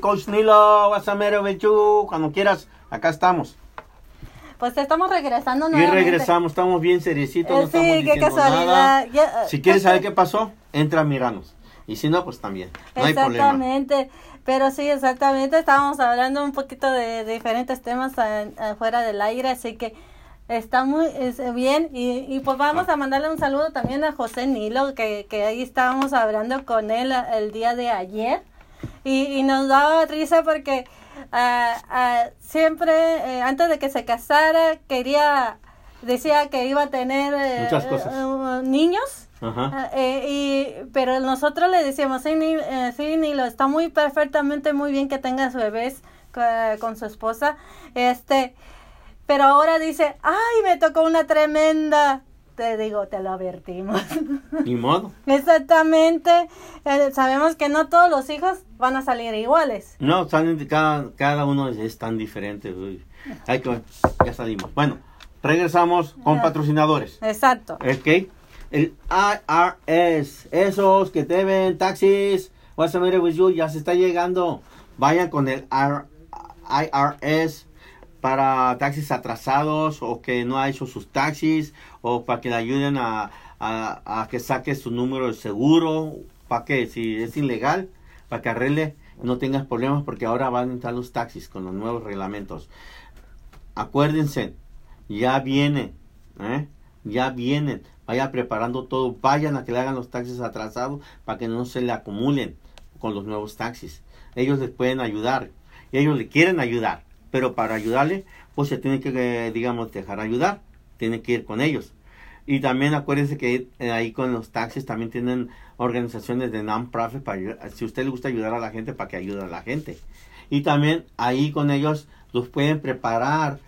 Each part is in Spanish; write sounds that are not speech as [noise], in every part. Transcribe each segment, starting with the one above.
Coach Nilo, Wasamero Bechu, cuando quieras, acá estamos. Pues estamos regresando Y nuevamente. regresamos, estamos bien seriecitos, no Eh, sí, estamos qué casualidad. Ya, Si quieres saber qué pasó, entra a mirarnos. Y si no, pues también, no hay problema. Exactamente, pero sí, exactamente, estábamos hablando un poquito de, de diferentes temas afuera del aire, así que está muy es, bien y, y pues vamos Ah. a mandarle un saludo también a José Nilo, que, que ahí estábamos hablando con él a- el día de ayer y, y nos daba risa porque ah, ah, siempre, eh, antes de que se casara, quería, decía que iba a tener eh, Muchas cosas. eh, niños. Ajá. Ah, eh, y, pero nosotros le decíamos, sí, eh, sí, Nilo, está muy perfectamente, muy bien que tenga su bebés co- con su esposa. Este, pero ahora dice, ay, me tocó una tremenda. Te digo, te lo advertimos. [laughs] Ni modo. Exactamente. Eh, sabemos que no todos los hijos van a salir iguales. No, salen cada, cada uno es, es tan diferente. uy. Hay que, ya salimos. Bueno, regresamos con patrocinadores. Exacto. Ok. El IRS, esos que deben taxis, what's the matter with you? ya se está llegando. Vayan con el R- IRS para taxis atrasados o que no ha hecho sus taxis o para que le ayuden a, a, que saque su número de seguro, para que si es ilegal, para que arregle, no tengas problemas porque ahora van a entrar los taxis con los nuevos reglamentos. Acuérdense, ya viene, ¿eh? ya vienen, vaya preparando todo, vayan a que le hagan los taxis atrasados para que no se le acumulen con los nuevos taxis. Ellos les pueden ayudar y ellos le quieren ayudar, pero para ayudarle, pues se tiene que, eh, digamos, dejar ayudar, tiene que ir con ellos. Y también acuérdense que eh, ahí con los taxis también tienen organizaciones de non-profit para si usted le gusta ayudar a la gente, para que ayude a la gente. Y también ahí con ellos los pueden preparar,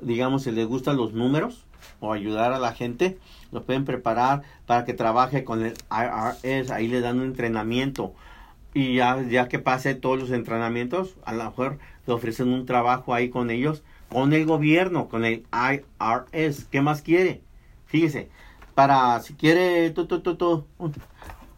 digamos, si les gustan los números o ayudar a la gente, los pueden preparar para que trabaje con el IRS, ahí le dan un entrenamiento. Y ya, ya que pase todos los entrenamientos, a lo mejor ofrecen un trabajo ahí con ellos, con el gobierno, con el IRS. ¿Qué más quiere? Fíjese, para si quiere, tú, tú, tú, tú,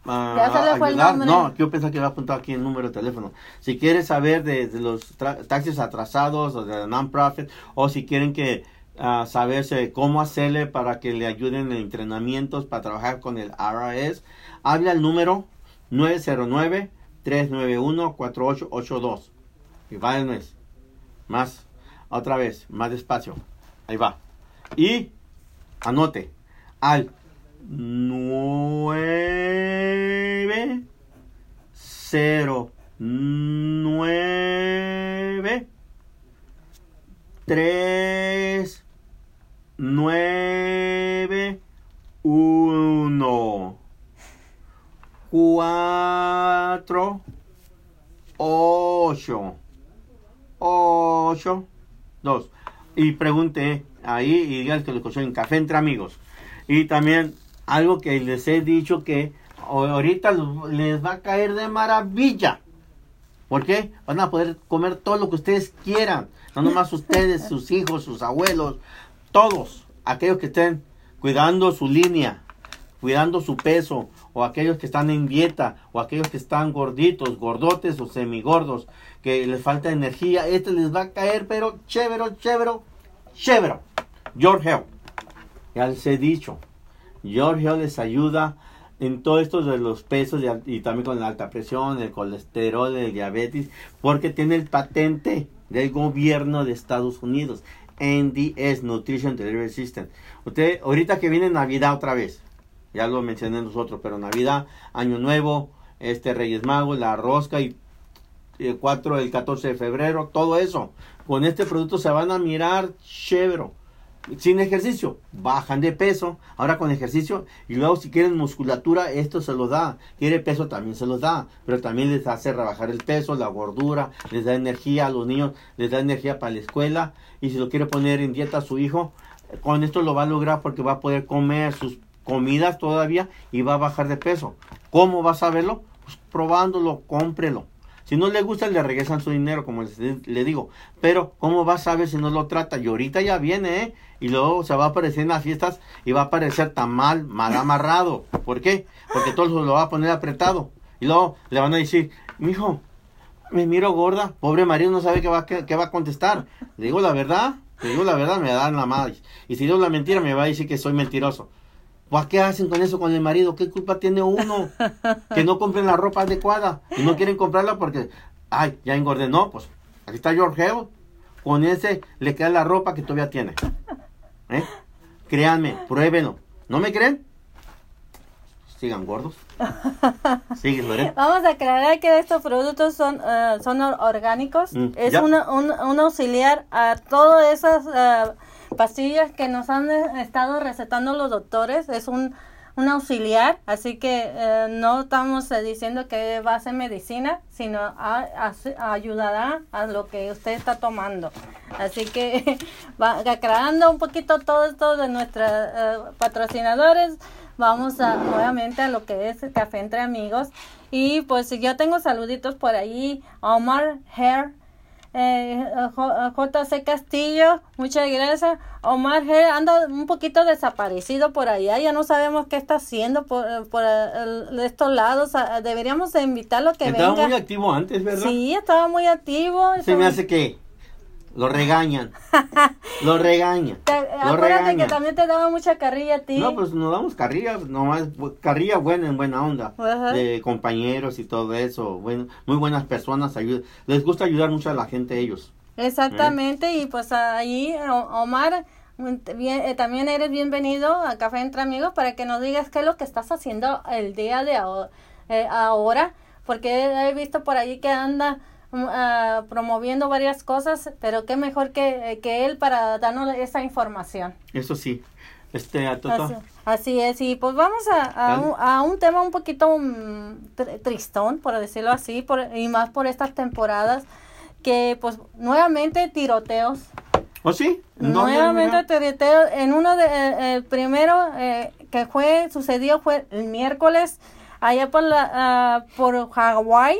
el ayudar, no, yo pensaba que había apuntado aquí el número de teléfono. Si quiere saber de, de los taxis atrasados o de non-profit, o si quieren que ah, saberse cómo hacerle para que le ayuden en entrenamientos para trabajar con el IRS, habla al número 909-391-4882. Va el mes. Más, otra vez, más despacio. Ahí va. Y anote al 9 0 9 3 9 1 4 8 8 2 y pregunte ahí y dígale que lo escuchó en Café Entre Amigos. Y también algo que les he dicho que ahorita les va a caer de maravilla. ¿Por qué? Van a poder comer todo lo que ustedes quieran. No nomás [laughs] ustedes, sus hijos, sus abuelos, todos. Aquellos que estén cuidando su línea, cuidando su peso, o aquellos que están en dieta, o aquellos que están gorditos, gordotes o semigordos, que les falta energía. Este les va a caer, pero chévere, chévere, chévere. George Hill. Ya les he dicho. George Hill les ayuda en todo esto de los pesos y, también con la alta presión, el colesterol, el diabetes, porque tiene el patente del gobierno de Estados Unidos. NDS, Nutrition Delivery System. Usted, ahorita que viene Navidad otra vez, ya lo mencioné nosotros, pero Navidad, Año Nuevo, este Reyes Magos, la rosca y el 4, el 14 de febrero, todo eso. Con este producto se van a mirar chévere. Sin ejercicio, bajan de peso. Ahora con ejercicio. Y luego si quieren musculatura, esto se lo da. Quiere peso, también se los da. Pero también les hace rebajar el peso, la gordura. Les da energía a los niños. Les da energía para la escuela. Y si lo quiere poner en dieta a su hijo, con esto lo va a lograr porque va a poder comer sus comidas todavía y va a bajar de peso. ¿Cómo va a saberlo? Pues probándolo, cómprelo. Si no le gusta, le regresan su dinero, como les, le digo. Pero, ¿cómo va a saber si no lo trata? Y ahorita ya viene, ¿eh? Y luego se va a aparecer en las fiestas y va a aparecer tan mal, mal amarrado. ¿Por qué? Porque todo lo va a poner apretado. Y luego le van a decir, mijo, me miro gorda, pobre marido no sabe qué va, qué va a contestar. Le digo la verdad, le digo la verdad, me dan la madre. Y si digo la mentira, me va a decir que soy mentiroso. Pues, ¿qué hacen con eso con el marido? ¿Qué culpa tiene uno? Que no compren la ropa adecuada y no quieren comprarla porque, ay, ya engordé. No, pues, aquí está George Hill. Con ese le queda la ropa que todavía tiene. ¿Eh? Créanme, pruébenlo. ¿No me creen? Sigan gordos. Sigue, Lorena. Vamos a aclarar que estos productos son, eh, son or- orgánicos. Mm, es una, un, un auxiliar a todas esas eh, pastillas que nos han eh, estado recetando los doctores. Es un, un auxiliar, así que eh, no estamos eh, diciendo que va a ser medicina, sino ayudará a lo que usted está tomando. Así que [laughs] va aclarando un poquito todo esto de nuestros patrocinadores, vamos a nuevamente a lo que es el café entre amigos. Y pues yo tengo saluditos por ahí, Omar Hair. Eh, J- JC Castillo, muchas gracias. Omar G anda un poquito desaparecido por allá, ya no sabemos qué está haciendo por, por el- estos lados. Deberíamos de invitarlo que Estaba venga. muy activo antes, ¿verdad? Sí, estaba muy activo. Se me hace que lo regañan. [laughs] lo regañan. Te- Lo acuérdate que regañan. también te daba mucha carrilla a ti. No, pues nos damos carrilla, nomás carrilla buena en buena onda, Ajá. de compañeros y todo eso, bueno, muy buenas personas, ayud- les gusta ayudar mucho a la gente ellos. Exactamente, y pues ahí, Omar, bien- eh, también eres bienvenido a Café Entre Amigos para que nos digas qué es lo que estás haciendo el día de aho- eh, ahora, porque he visto por ahí que anda ah, promoviendo varias cosas, pero qué mejor que, eh, que él para darnos esa información. Eso sí, este, a Así, así es, y pues vamos a, a, un, a un tema un poquito mm, tr- tristón, por decirlo así, por, y más por estas temporadas, que pues nuevamente tiroteos. ¿oh sí? ¿En dónde, Nuevamente tiroteos. En uno de, eh, el primero eh, que fue, sucedió fue el miércoles, allá por, la, ah, por Hawái,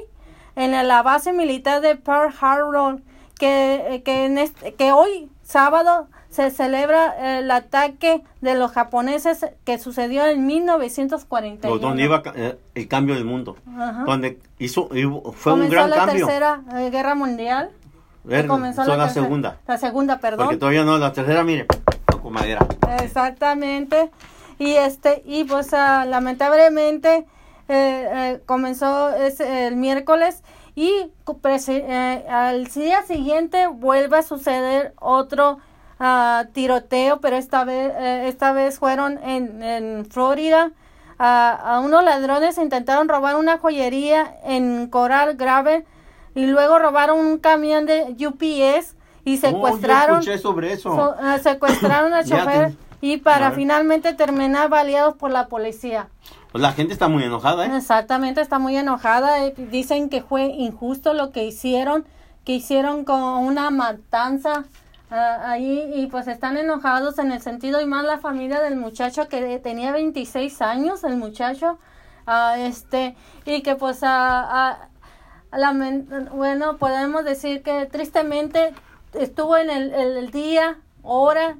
en la, base militar de Pearl Harbor, que, eh, que, en este- que hoy, sábado, se celebra el ataque de los japoneses que sucedió en 1941. O donde iba eh, el cambio del mundo, Ajá. donde hizo, fue un gran la cambio. tercera eh, guerra mundial. Ver, comenzó la, tercera- segunda, La segunda, perdón. porque todavía no, la tercera, mire, con madera. Exactamente. Y este y pues ah, lamentablemente eh, eh, comenzó ese- el miércoles y eh, al día siguiente vuelve a suceder otro ah, tiroteo, pero esta vez eh, esta vez fueron en, en Florida. Ah, a unos ladrones intentaron robar una joyería en Coral Grave y luego robaron un camión de UPS y Oh, secuestraron yo escuché sobre eso. So- ah, secuestraron al [coughs] chofer te- y para finalmente terminar baleados por la policía. Pues la gente está muy enojada, ¿eh? Exactamente, está muy enojada. eh, Dicen que fue injusto lo que hicieron, que hicieron con una matanza ah, ahí y pues están enojados en el sentido y más la familia del muchacho que tenía 26 años, el muchacho, ah, este, y que pues lamen- bueno, podemos decir que tristemente estuvo en el, el- el día, hora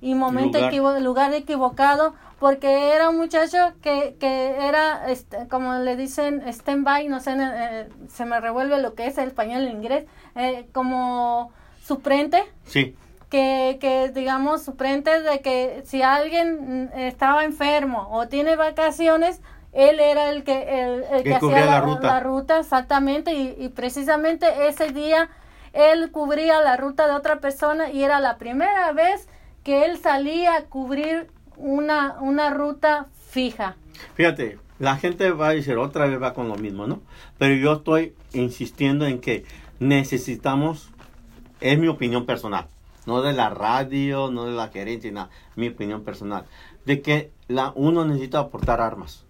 y momento Lugar. equivo- lugar equivocado porque era un muchacho que, que era este, como le dicen stand-by no sé eh, se me revuelve lo que es el español el inglés eh, como suplente Sí, que, que digamos suplente de que si alguien mm, estaba enfermo o tiene vacaciones él era el que el, el Que hacía la la, ruta. la ruta exactamente y, y precisamente ese día él cubría la ruta de otra persona y era la primera vez que él salía a cubrir una, una ruta fija. Fíjate, la gente va a decir otra vez va con lo mismo, ¿no? Pero yo estoy insistiendo en que necesitamos, es mi opinión personal, no de la radio, no de la gerencia, nada, mi opinión personal, de que la uno necesita aportar armas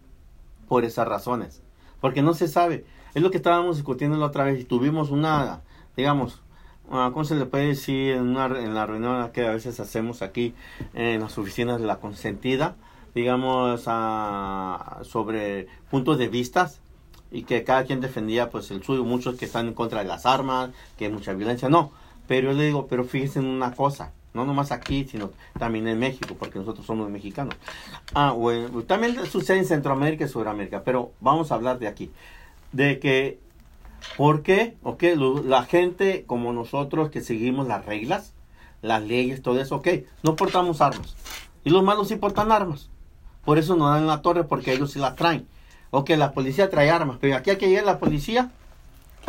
por esas razones, porque no se sabe. Es lo que estábamos discutiendo la otra vez y tuvimos una, digamos, ah, ¿cómo se le puede decir en, una, en la reunión que a veces hacemos aquí en las oficinas de la consentida? digamos, ah, sobre puntos de vistas y que cada quien defendía pues el suyo, muchos que están en contra de las armas, que hay mucha violencia, no, pero yo le digo, pero fíjense en una cosa, no nomás aquí, sino también en México, porque nosotros somos mexicanos. Ah, bueno, también sucede en Centroamérica y Sudamérica, pero vamos a hablar de aquí, de que ¿Por qué? Ok, la gente como nosotros que seguimos las reglas, las leyes, todo eso, ok, no portamos armas. Y los malos sí portan armas. Por eso no dan la torre porque ellos sí la traen. Ok, la policía trae armas, pero aquí hay que llegar la policía.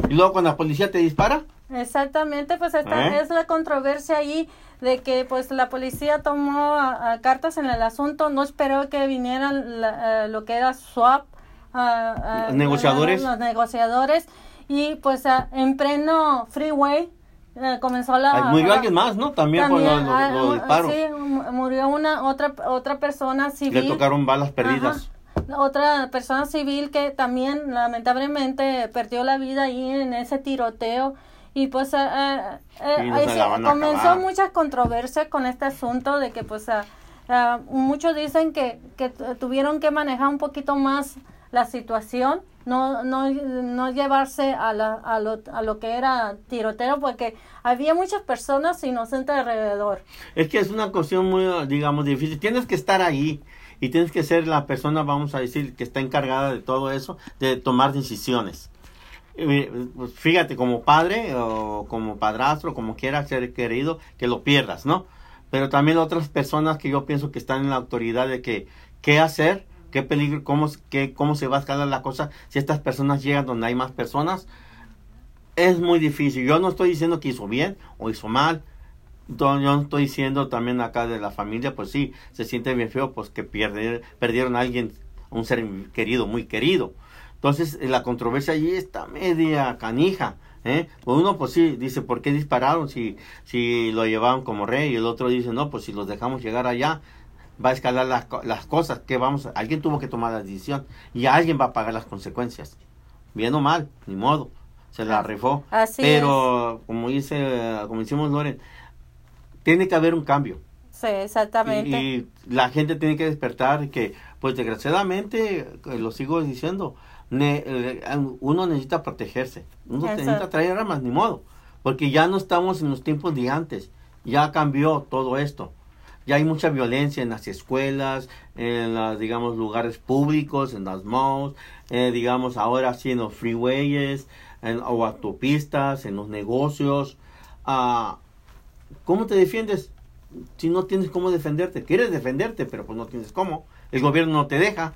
Y luego cuando la policía te dispara, Exactamente, pues esta ¿Eh? es la controversia ahí de que pues la policía tomó a- a cartas en el asunto, no esperó que vinieran la- eh, lo que era SWAP, a- Negociadores. los negociadores y pues a- en pleno freeway eh, comenzó la ay, murió alguien más, ¿no? También, por también, ah, los mu- disparos. sí, mu- murió una otra otra persona Le civil. tocaron balas perdidas. Ajá. Otra persona civil que también lamentablemente perdió la vida ahí en ese tiroteo y pues eh, eh, Sí, comenzó muchas controversias con este asunto de que pues ah, ah, muchos dicen que, que tu- tuvieron que manejar un poquito más la situación no no, no llevarse a, la, a, lo, a lo que era tiroteo porque había muchas personas inocentes alrededor Es que es una cuestión muy, digamos, difícil. Tienes que estar ahí y tienes que ser la persona, vamos a decir, que está encargada de todo eso, de tomar decisiones. Eh, pues, Fíjate, como padre o como padrastro, como quiera ser querido, que lo pierdas, ¿no? Pero también otras personas que yo pienso que están en la autoridad de que qué hacer, qué peligro, cómo, qué, cómo se va a escalar la cosa si estas personas llegan donde hay más personas. Es muy difícil. Yo no estoy diciendo que hizo bien o hizo mal. Yo no estoy diciendo también acá de la familia, pues sí, se siente bien feo, pues que pierde- perdieron a alguien, un ser querido, muy querido. Entonces, eh, la controversia allí está media canija. ¿eh? Pues Uno, pues sí, dice, ¿por qué dispararon si, si lo llevaban como rey? Y el otro dice, no, pues si los dejamos llegar allá, va a escalar las, las cosas. que vamos Alguien tuvo que tomar la decisión y alguien va a pagar las consecuencias. Bien o mal, ni modo. Se la rifó. Así Pero, como dice, como decimos Loren, tiene que haber un cambio. sí exactamente Y, y la gente tiene que despertar que, pues desgraciadamente, eh, lo sigo diciendo, ne- eh, uno necesita protegerse, uno Eso. necesita traer armas, ni modo, porque ya no estamos en los tiempos de antes, ya cambió todo esto. Ya hay mucha violencia en las escuelas, en los, digamos, lugares públicos, en las malls, eh, digamos, ahora sí en los freeways, en, o autopistas, en los negocios. Ah, ¿Cómo te defiendes si no tienes cómo defenderte? Quieres defenderte, pero pues no tienes cómo. El gobierno no te deja.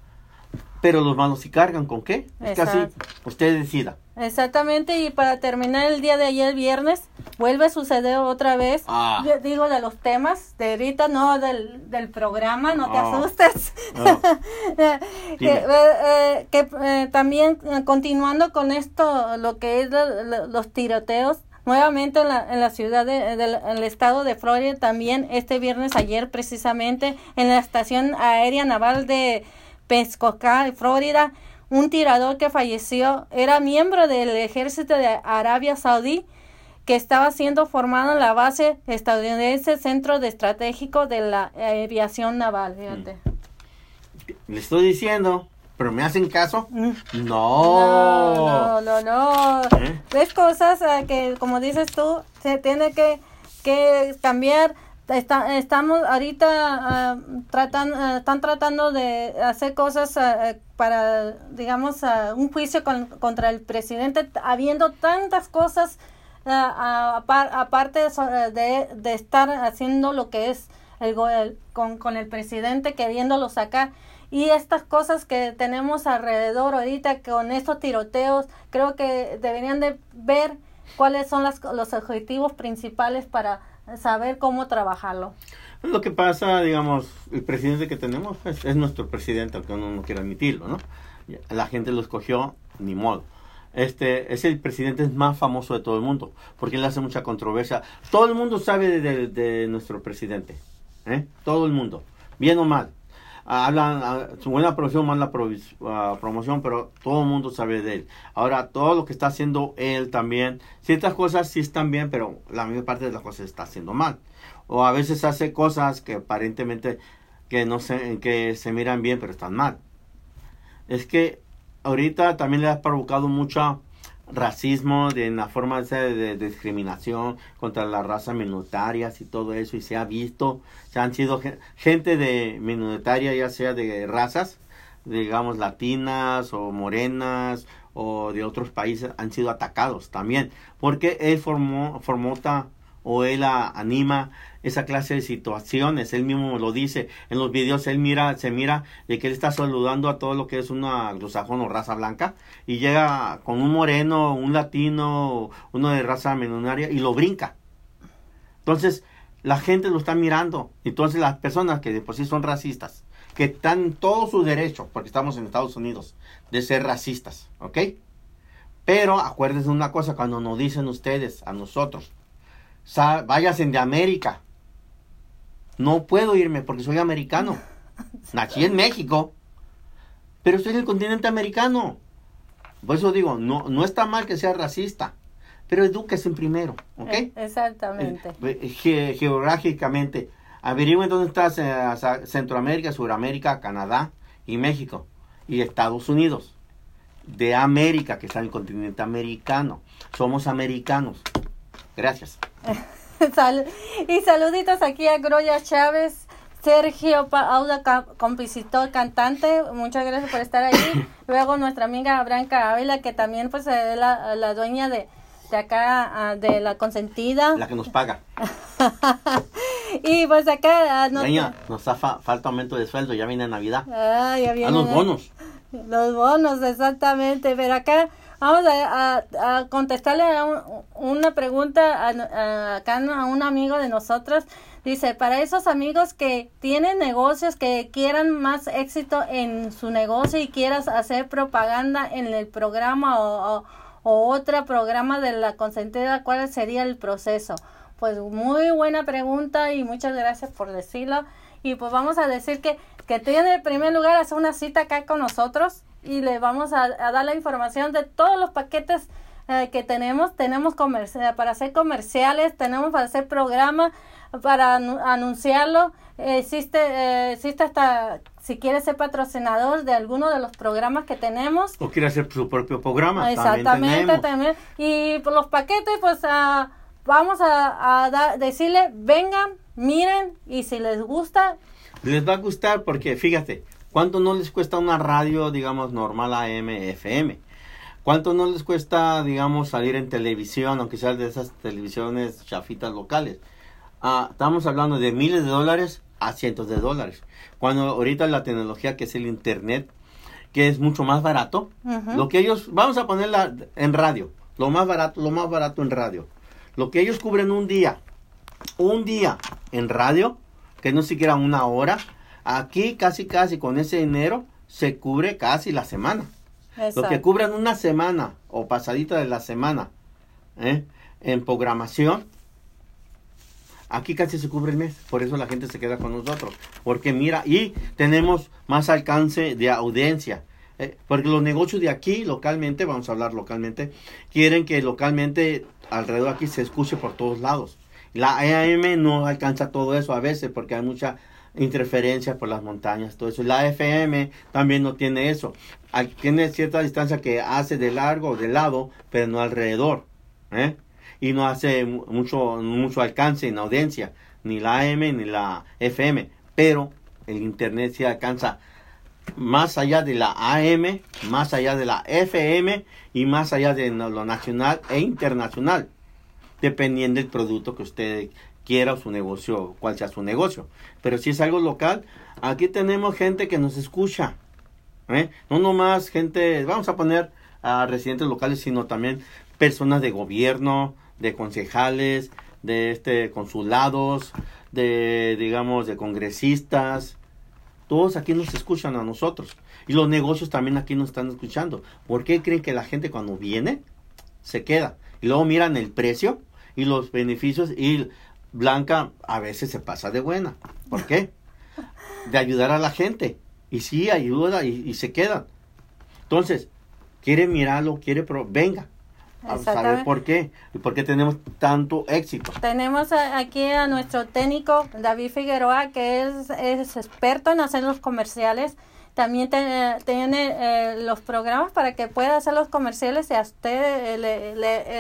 Pero los malos sí cargan con qué? Es Exacto. usted decida. Exactamente, y para terminar el día de ayer, viernes, vuelve a suceder otra vez. Ah. Digo de los temas, de ahorita, no del, del programa, no te asustes. [laughs] Eh, eh, eh, que eh, también continuando con esto, lo que es lo- lo- los tiroteos, nuevamente en la, en la ciudad de, del en el estado de Florida, también este viernes, ayer precisamente, en la estación aérea naval de Pensacola, Florida, un tirador que falleció era miembro del ejército de Arabia Saudí que estaba siendo formado en la base estadounidense Centro de Estratégico de la Aviación Naval, fíjate. Le estoy diciendo, pero me hacen caso. Mm. No. No, no, no. ¿Eh? Ves cosas eh, que, como dices tú, se tiene que, que cambiar. Está, estamos ahorita ah, tratan, ah, están tratando de hacer cosas eh, para, digamos, un juicio con- contra el presidente, habiendo tantas cosas apar- aparte de, so- de, de estar haciendo lo que es el, el- con, con el presidente queriéndolo sacar. Y estas cosas que tenemos alrededor ahorita con estos tiroteos, creo que deberían de ver cuáles son las, los objetivos principales para saber cómo trabajarlo. Lo que pasa, digamos, el presidente que tenemos es, es nuestro presidente, aunque uno no quiera admitirlo, ¿no? La gente lo escogió, ni modo. Este es el presidente más famoso de todo el mundo, porque él hace mucha controversia. Todo el mundo sabe de- de nuestro presidente, ¿eh? Todo el mundo, bien o mal. Ah, Hablan ah, su buena promoción, mala provis- ah, promoción, pero todo el mundo sabe de él. Ahora, todo lo que está haciendo él también, ciertas cosas sí están bien, pero la mayor parte de las cosas está haciendo mal. O a veces hace cosas que aparentemente que no se, que se miran bien, pero están mal. Es que ahorita también le ha provocado mucho racismo de en la forma de, de discriminación contra las razas minoritarias y todo eso y se ha visto se han sido gen- gente de minoritaria ya sea de razas digamos latinas o morenas o de otros países han sido atacados también, porque él formó, formota o él anima esa clase de situaciones, él mismo lo dice en los videos, él mira, se mira de que él está saludando a todo lo que es una anglosajón o raza blanca y llega con un moreno, un latino, uno de raza menonaria y lo brinca. Entonces, la gente lo está mirando. Entonces, las personas que de por sí son racistas, que están en todo su derecho, porque estamos en Estados Unidos, de ser racistas, ¿ok? Pero acuérdense una cosa, cuando nos dicen ustedes, a nosotros, váyanse de América. No puedo irme porque soy americano. [laughs] Nací en México, pero estoy en el continente americano. Por eso digo, no, no está mal que sea racista, pero edúquese primero, ¿ok? Eh, exactamente. Geográficamente, averigüen dónde está eh, Centroamérica, Sudamérica, Canadá y México y Estados Unidos. De América, que está en el continente americano. Somos americanos. Gracias. [laughs] y saluditos aquí a Groya Chávez, Sergio Pauda, compositor, cantante. Muchas gracias por estar ahí. [coughs] Luego nuestra amiga Branca Ávila, que también pues es la, la dueña de, de acá, ah, de la consentida. La que nos paga. [laughs] y pues acá... Ah, nos falta aumento de sueldo, ya viene Navidad. Ah, ya viene. A los bonos. Los bonos, exactamente. Pero acá Vamos a, a, contestarle a una pregunta a, acá a un amigo de nosotros. Dice, para esos amigos que tienen negocios, que quieran más éxito en su negocio y quieras hacer propaganda en el programa o, otro programa de la consentida, ¿cuál sería el proceso? Pues muy buena pregunta y muchas gracias por decirlo. Y pues vamos a decir que, que tiene en primer lugar hacer una cita acá con nosotros y le vamos a, dar la información de todos los paquetes eh, que tenemos. Tenemos para hacer comerciales, tenemos para hacer programas, para anunciarlo. existe, eh, existe hasta si quiere ser patrocinador de alguno de los programas que tenemos. O quiere hacer su propio programa. Exactamente, también. Y por los paquetes, pues uh, vamos a, a decirle, vengan, miren y si les gusta. Les va a gustar porque, fíjate, ¿Cuánto no les cuesta una radio, digamos, normal AM, FM? ¿Cuánto no les cuesta, digamos, salir en televisión, aunque sea de esas televisiones chafitas locales? Ah, estamos hablando de miles de dólares a cientos de dólares. Cuando ahorita la tecnología que es el Internet, que es mucho más barato, lo que ellos, vamos a ponerla en radio, lo más barato, lo más barato en radio. Lo que ellos cubren un día, un día en radio, que no siquiera una hora, Aquí casi casi con ese dinero se cubre casi la semana. Lo que cubren una semana o pasadita de la semana ¿eh? en programación, aquí casi se cubre el mes. Por eso la gente se queda con nosotros. Porque mira, y tenemos más alcance de audiencia. ¿eh? porque los negocios de aquí localmente, vamos a hablar localmente, quieren que localmente alrededor aquí se escuche por todos lados. La EAM no alcanza todo eso a veces porque hay mucha interferencia por las montañas, todo eso. La FM también no tiene eso. Tiene cierta distancia que hace de largo, de lado, pero no alrededor. ¿eh? Y no hace mucho, mucho alcance en audiencia, ni la AM ni la FM. Pero el Internet se alcanza más allá de la AM, más allá de la FM y más allá de lo nacional e internacional, dependiendo del producto que usted quiera su negocio, cual sea su negocio. Pero si es algo local, aquí tenemos gente que nos escucha. ¿eh? No nomás gente, vamos a poner a residentes locales, sino también personas de gobierno, de concejales, de este consulados, de digamos de congresistas. Todos aquí nos escuchan a nosotros. Y los negocios también aquí nos están escuchando. ¿Por qué creen que la gente cuando viene se queda? Y luego miran el precio y los beneficios y Blanca a veces se pasa de buena. ¿Por qué? De ayudar a la gente. Y sí, ayuda y, se queda. Entonces, quiere mirarlo, quiere, pero venga. A saber por qué y por qué tenemos tanto éxito. Tenemos aquí a nuestro técnico David Figueroa, que es, es experto en hacer los comerciales. También tiene eh, los programas para que pueda hacer los comerciales y a usted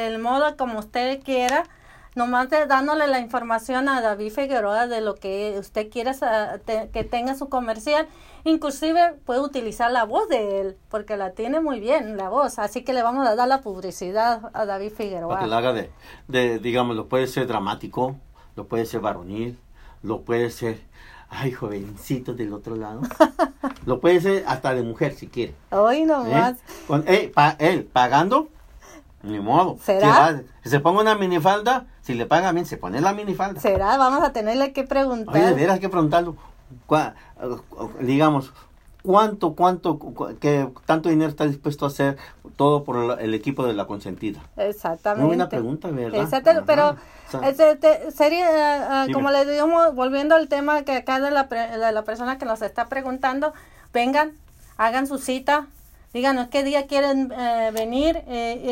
el modo como usted quiera nomás de- dándole la información a David Figueroa de lo que usted quiera sa- te- que tenga su comercial. Inclusive puede utilizar la voz de él, porque la tiene muy bien la voz. Así que le vamos a dar la publicidad a David Para que Figueroa. lo haga de, de, digamos, lo puede ser dramático, lo puede ser varonil, lo puede ser, ay, jovencito del otro lado. [laughs] lo puede ser hasta de mujer si quiere. Hoy ¿eh? nomás. Con, eh, pa- él pagando, ni modo. ¿Será? Si va- si se ponga una minifalda, si le paga bien, se pone la minifalda. ¿Será? Vamos a tenerle que preguntar. Oye, de veras hay que preguntarlo. Eh, digamos, ¿cuánto, cuánto, cu- que tanto dinero está dispuesto a hacer todo por el equipo de la consentida? Exactamente. Muy buena pregunta, ¿verdad? Exacto, pero O sea, este, te- sería, eh, eh, como le digamos, volviendo al tema que acá de la, pre- de la persona que nos está preguntando, vengan, hagan su cita, díganos qué día quieren eh, venir eh, y,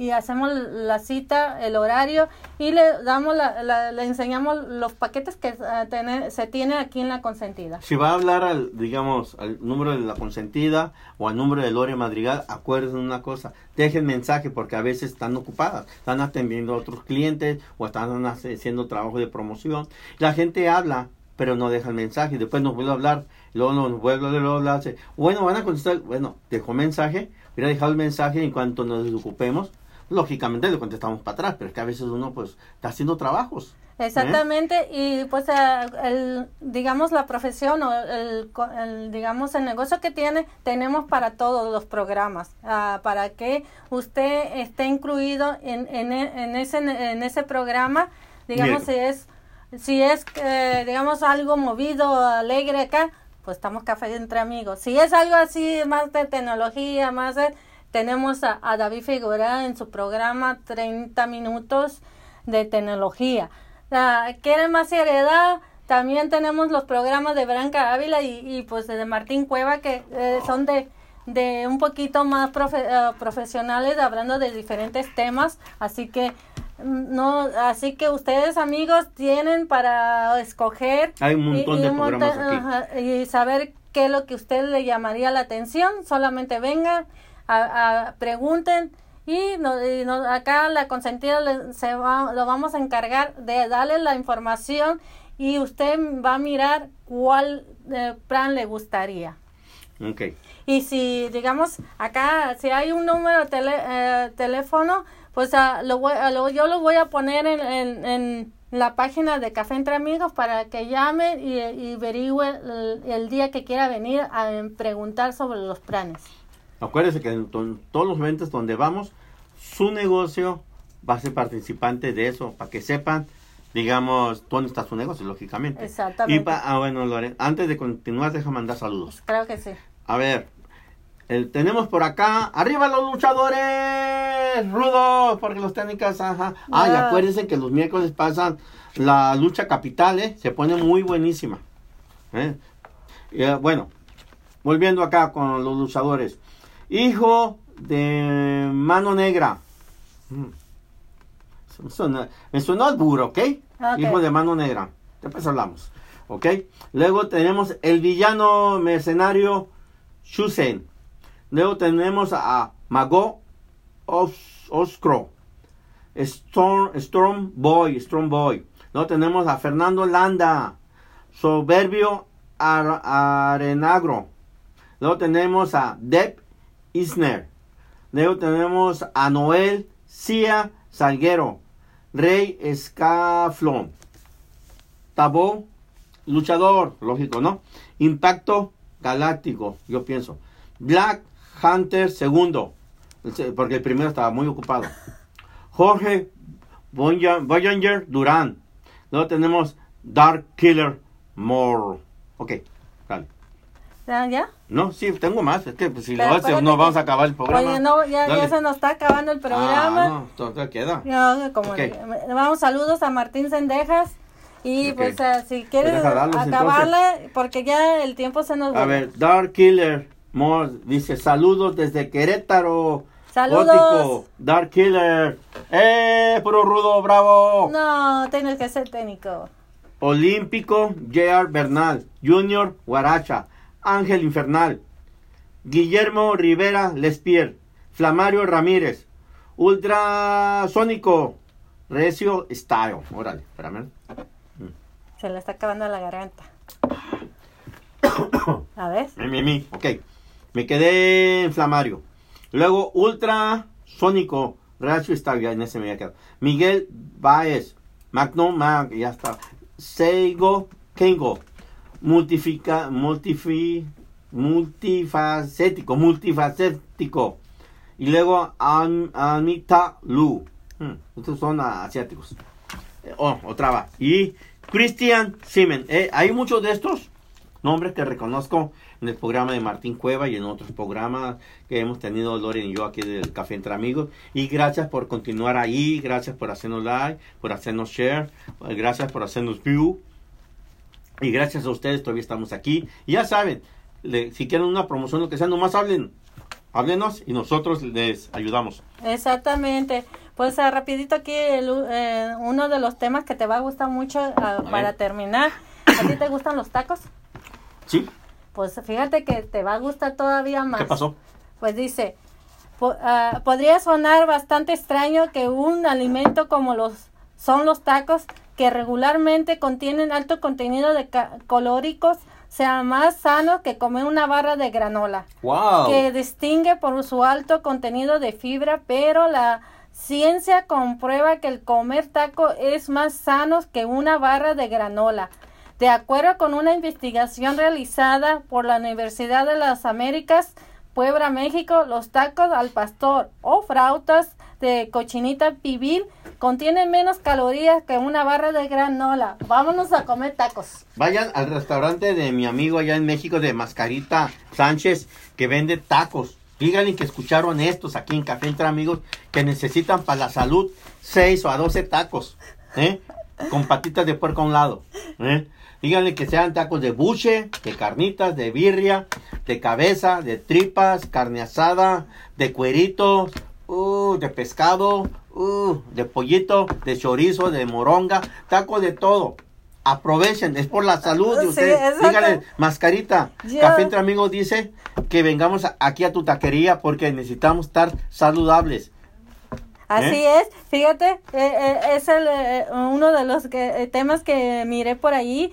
eh, y hacemos la cita, el horario y le damos la, la- le enseñamos los paquetes que eh, tiene- se tiene aquí en la consentida. Si va a hablar al, digamos, al número de la consentida o al número de Lore Madrigal, acuérdense una cosa, dejen mensaje porque a veces están ocupadas, están atendiendo a otros clientes o están haciendo trabajo de promoción. La gente habla, pero no deja el mensaje después nos vuelve a hablar, luego nos vuelve a hablar, bueno, van a contestar, bueno, dejó mensaje, hubiera dejado el mensaje y en cuanto nos desocupemos, lógicamente le contestamos para atrás, pero es que a veces uno pues está haciendo trabajos. ¿eh? Exactamente, y pues eh, el, digamos la profesión o el, el, digamos el negocio que tiene, tenemos para todos los programas, ah, para que usted esté incluido en, en, en ese, en ese programa, digamos Bien. si es, si es eh, digamos algo movido, alegre acá, pues estamos café entre amigos. Si es algo así más de tecnología, más tenemos a, a David Figueroa en su programa 30 minutos de tecnología. Ah, ¿Quieren más seriedad? También tenemos los programas de Branca Ávila y, y, pues de Martín Cueva que eh, son de, de un poquito más profe- eh, profesionales hablando de diferentes temas. Así que no, así que ustedes amigos tienen para escoger Hay un montón de un montón- aquí. y saber qué es lo que usted le llamaría la atención. Solamente vengan, a, a- pregunten y, no- y no- acá la consentida le- se va, lo vamos a encargar de darle la información y usted va a mirar cuál eh, plan le gustaría. Ok. Y si, digamos, acá, si hay un número de tele- eh, teléfono, pues ah, lo voy- ah, lo- yo lo voy a poner en, en- en la página de Café Entre Amigos para que llame y, y averigüe el, el día que quiera venir a preguntar sobre los planes. Acuérdese que en to- todos los eventos donde vamos, su negocio va a ser participante de eso, para que sepan, digamos, dónde está su negocio, lógicamente. Exactamente. Y pa- ah, bueno, Lore, antes de continuar, deja mandar saludos. Creo que sí. A ver, el- tenemos por acá, arriba los luchadores, rudos, porque los técnicas, ajá. Ah, y Ah. acuérdense que los miércoles pasan la lucha capital, ¿eh? Se pone muy buenísima. ¿eh? Y, eh, bueno, volviendo acá con los luchadores. Hijo de mano negra. Mm. Me suena- Me sonó al burro, ¿ok? Ok. Hijo de mano negra. Después hablamos. ¿Ok? Luego tenemos el villano mercenario Shusen. Luego tenemos a Mago Os- Oscro. Storm, Boy, Storm Boy. Luego tenemos a Fernando Landa. Soberbio Ar- Arenagro. Luego tenemos a Deb Isner. Luego tenemos a Noel Cia Salguero. Rey Escaflón. Tabó, luchador, lógico, ¿no? Impacto Galáctico, yo pienso. Black Hunter segundo, porque el primero estaba muy ocupado. Jorge Voya- Voyager Durán. Luego tenemos Dark Killer Moore. Ok, dale. ¿Ya? No, sí, tengo más. Es que pues, si Pero lo hace, acuérdate no vamos a acabar el programa. Oye, no, ya, ya se nos está acabando el programa. Ah, no, todavía queda. Ya, como Ok. le- vamos saludos a Martín Sendejas y pues eh, si quieres Pues darlos, acabarle porque ya el tiempo se nos A va. ver, Dark Killer Moore dice saludos desde Querétaro. Saludos. Gótico, Dark Killer. ¡Eh! Puro rudo, bravo. No, tienes que ser técnico. Olímpico, J.R. Bernal. Junior, Guaracha. Ángel Infernal. Guillermo Rivera Lespier. Flamario Ramírez. Ultrasónico. Recio Style. Órale, espérame. Se le está acabando la garganta. [coughs] A ver. Mi, mi, mi. Ok. Me quedé inflamario. Luego, ultrasónico. Recio Style. Ya en ese me había quedado. Miguel Baez. Magno Mag. Ya está. Seigo Kengo. Multifica, multifi, multifacético, multifacético. Y luego An- Anita Lu. Hmm, estos son asiáticos. Eh, Oh, otra va. Y Christian Simen. Eh, hay muchos de estos nombres que reconozco en el programa de Martín Cueva y en otros programas que hemos tenido Loren y yo aquí del Café Entre Amigos. Y gracias por continuar ahí, gracias por hacernos like, por hacernos share, gracias por hacernos view. Y gracias a ustedes todavía estamos aquí. Y ya saben, le- si quieren una promoción, lo que sea, nomás hablen. Háblenos y nosotros les ayudamos. Exactamente. Pues ah, rapidito aquí el eh, uno de los temas que te va a gustar mucho ah, para terminar. ¿A ti te gustan los tacos? ¿Sí? Pues fíjate que te va a gustar todavía más. ¿Qué pasó? Pues dice, po- ah, podría sonar bastante extraño que un alimento como los son los tacos, que regularmente contienen alto contenido de ca- calóricos, sea más sano que comer una barra de granola, ¡Wow! que distingue por su alto contenido de fibra, pero la ciencia comprueba que el comer taco es más sano que una barra de granola. De acuerdo con una investigación realizada por la Universidad de las Américas, Puebla, México, los tacos al pastor o frautas de cochinita pibil contienen menos calorías que una barra de granola. Vámonos a comer tacos. Vayan al restaurante de mi amigo allá en México de Mascarita Sánchez que vende tacos. Díganle que escucharon estos aquí en Café Entre Amigos que necesitan para la salud 6 o a 12 tacos. ¿eh? Con patitas de puerco a un lado. ¿eh? Díganle que sean tacos de buche, de carnitas, de birria, de cabeza, de tripas, carne asada, de cueritos, uh, de pescado, uh, de pollito, de chorizo, de moronga, tacos de todo. Aprovechen, es por la salud de Sí, ustedes. exacto. Díganle, mascarita, Café Entre Amigos dice que vengamos aquí a tu taquería porque necesitamos estar saludables. Así es, fíjate, eh, eh, es el, eh, uno de los que, eh, temas que miré por ahí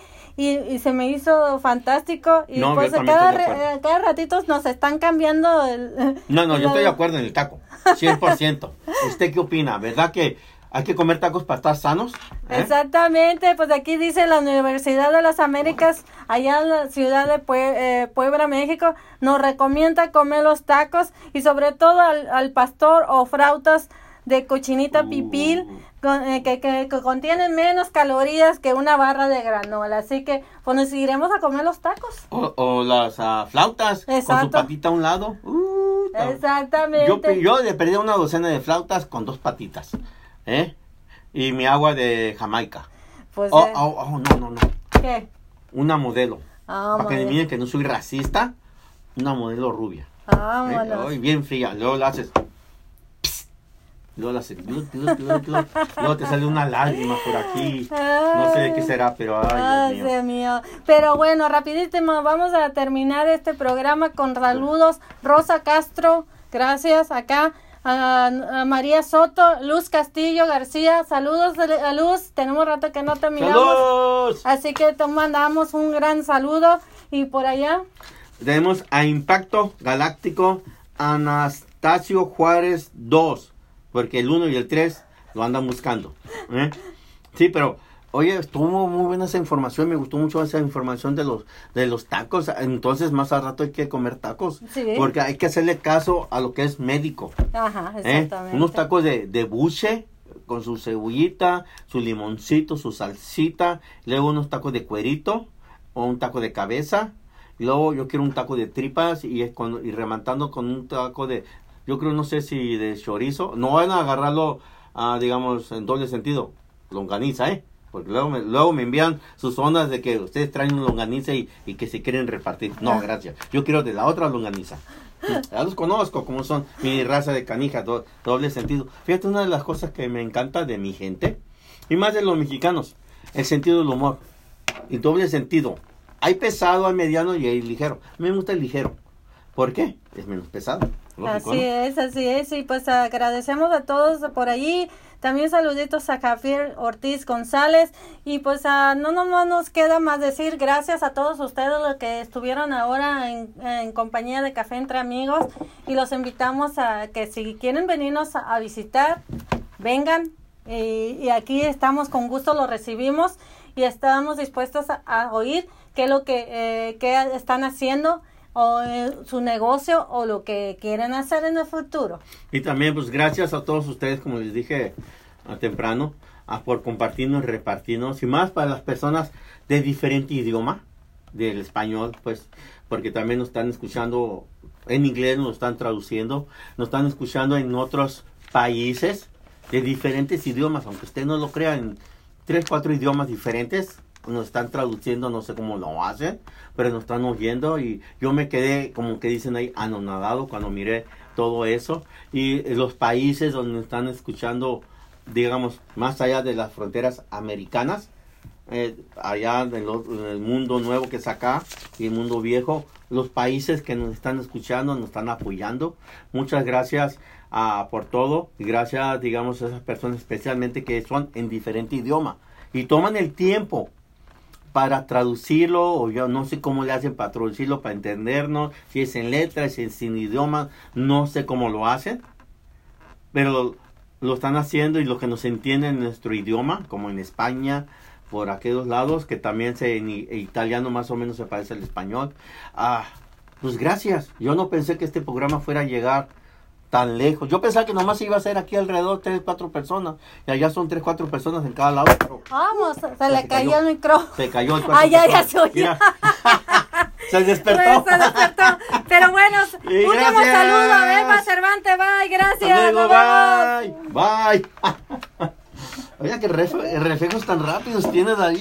y, y se me hizo fantástico y No, pues cada, re- eh, cada ratito nos están cambiando el... [laughs] No, no, yo estoy de acuerdo en el taco, 100%. ¿Usted qué opina? ¿Verdad que hay que comer tacos para estar sanos? ¿Eh? Exactamente, pues aquí dice la Universidad de las Américas, allá en la ciudad de Pue- eh, Puebla, México, nos recomienda comer los tacos y sobre todo al, al pastor o frautas de cochinita Uh. pipil con- eh, que, que- que contienen menos calorías que una barra de granola. Así que pues nos iremos a comer los tacos. O, o las ah, flautas con su patita a un lado. Uh, ta- Exactamente. yo, yo le perdí una docena de flautas con dos patitas. ¿eh? Y mi agua de Jamaica. Pues, Oh, eh, oh, oh, no, no, no. ¿qué? Una modelo. Ah, Para que miren que no soy racista. Una modelo rubia. Ah, ¿eh? bien fría. Luego la haces. Luego te sale una lágrima por aquí. No sé de qué será, pero ay, Ay, Dios mío. Dios mío. Pero bueno, rapidísimo, vamos a terminar este programa con saludos. Rosa Castro, gracias acá. A, a María Soto, Luz Castillo García, saludos a Luz, tenemos rato que no te miramos, ¡Saludos! así que te mandamos un gran saludo y por allá, Tenemos a Impacto Galáctico Anastasio Juárez 2. Porque el 1 y el 3 lo andan buscando. ¿eh? Sí, pero oye, estuvo muy buena esa información. Me gustó mucho esa información de los, de los tacos. Entonces, más al rato hay que comer tacos. Sí. Porque hay que hacerle caso a lo que es médico. ajá, ¿eh? exactamente. Unos tacos de, de buche con su cebollita, su limoncito, su salsita. Luego unos tacos de cuerito o un taco de cabeza. Luego yo quiero un taco de tripas y, es con- y rematando con un taco de, yo creo, no sé si de chorizo. No van a agarrarlo, ah, digamos, en doble sentido. Longaniza, ¿eh? Porque luego me, luego me envían sus ondas de que ustedes traen un longaniza y, y que se quieren repartir. No, gracias. Yo quiero de la otra longaniza. [laughs] Ya los conozco, como son mi raza de canija, do- doble sentido. Fíjate, una de las cosas que me encanta de mi gente, y más de los mexicanos, el sentido del humor. Y doble sentido. Hay pesado, hay mediano y hay ligero. A mí me gusta el ligero. ¿Por qué? Es menos pesado. Lógico, Así ¿no? es, así es, y pues agradecemos a todos por allí. También saluditos a Javier Ortiz González. Y pues a, no nomás nos queda más decir gracias a todos ustedes los que estuvieron ahora en, en compañía de Café Entre Amigos. Y los invitamos a que si quieren venirnos a, a visitar, vengan. Y, y aquí estamos con gusto, los recibimos y estamos dispuestos a, a oír qué es lo que, eh, qué están haciendo o su negocio o lo que quieren hacer en el futuro. Y también, pues gracias a todos ustedes, como les dije temprano, a por compartirnos, repartirnos, y más para las personas de diferente idioma, del español, pues, porque también nos están escuchando en inglés, nos están traduciendo, nos están escuchando en otros países de diferentes idiomas, aunque usted no lo crea, en tres, cuatro idiomas diferentes, nos están traduciendo, no sé cómo lo hacen, pero nos están oyendo y yo me quedé, como que dicen ahí, anonadado cuando miré todo eso y los países donde están escuchando, digamos, más allá de las fronteras americanas, eh, allá en, lo- en el mundo nuevo que es acá y el mundo viejo, los países que nos están escuchando, nos están apoyando. Muchas gracias ah, por todo y gracias, digamos, a esas personas especialmente que son en diferente idioma y toman el tiempo para traducirlo o yo no sé cómo le hacen para traducirlo para entendernos si es en letras si es sin idioma no sé cómo lo hacen pero lo están haciendo y lo que nos entiende en nuestro idioma como en España por aquellos lados que también se en italiano más o menos se parece al español. Ah pues gracias. Yo no pensé que este programa fuera a llegar tan lejos yo pensaba que nomás iba a ser aquí alrededor tres cuatro personas y allá son tres cuatro personas en cada lado pero Vamos, se se le cayó cayó. el micrófono. se cayó el [laughs] Ah, ya, ya se. Mira. [laughs] se despertó. Pues, se despertó. Pero bueno, [laughs] Y último gracias. saludo a Eva Cervantes, bye, gracias. Luego, bye. Bye. Oiga, ref- reflejos tan rápidos tienes ahí,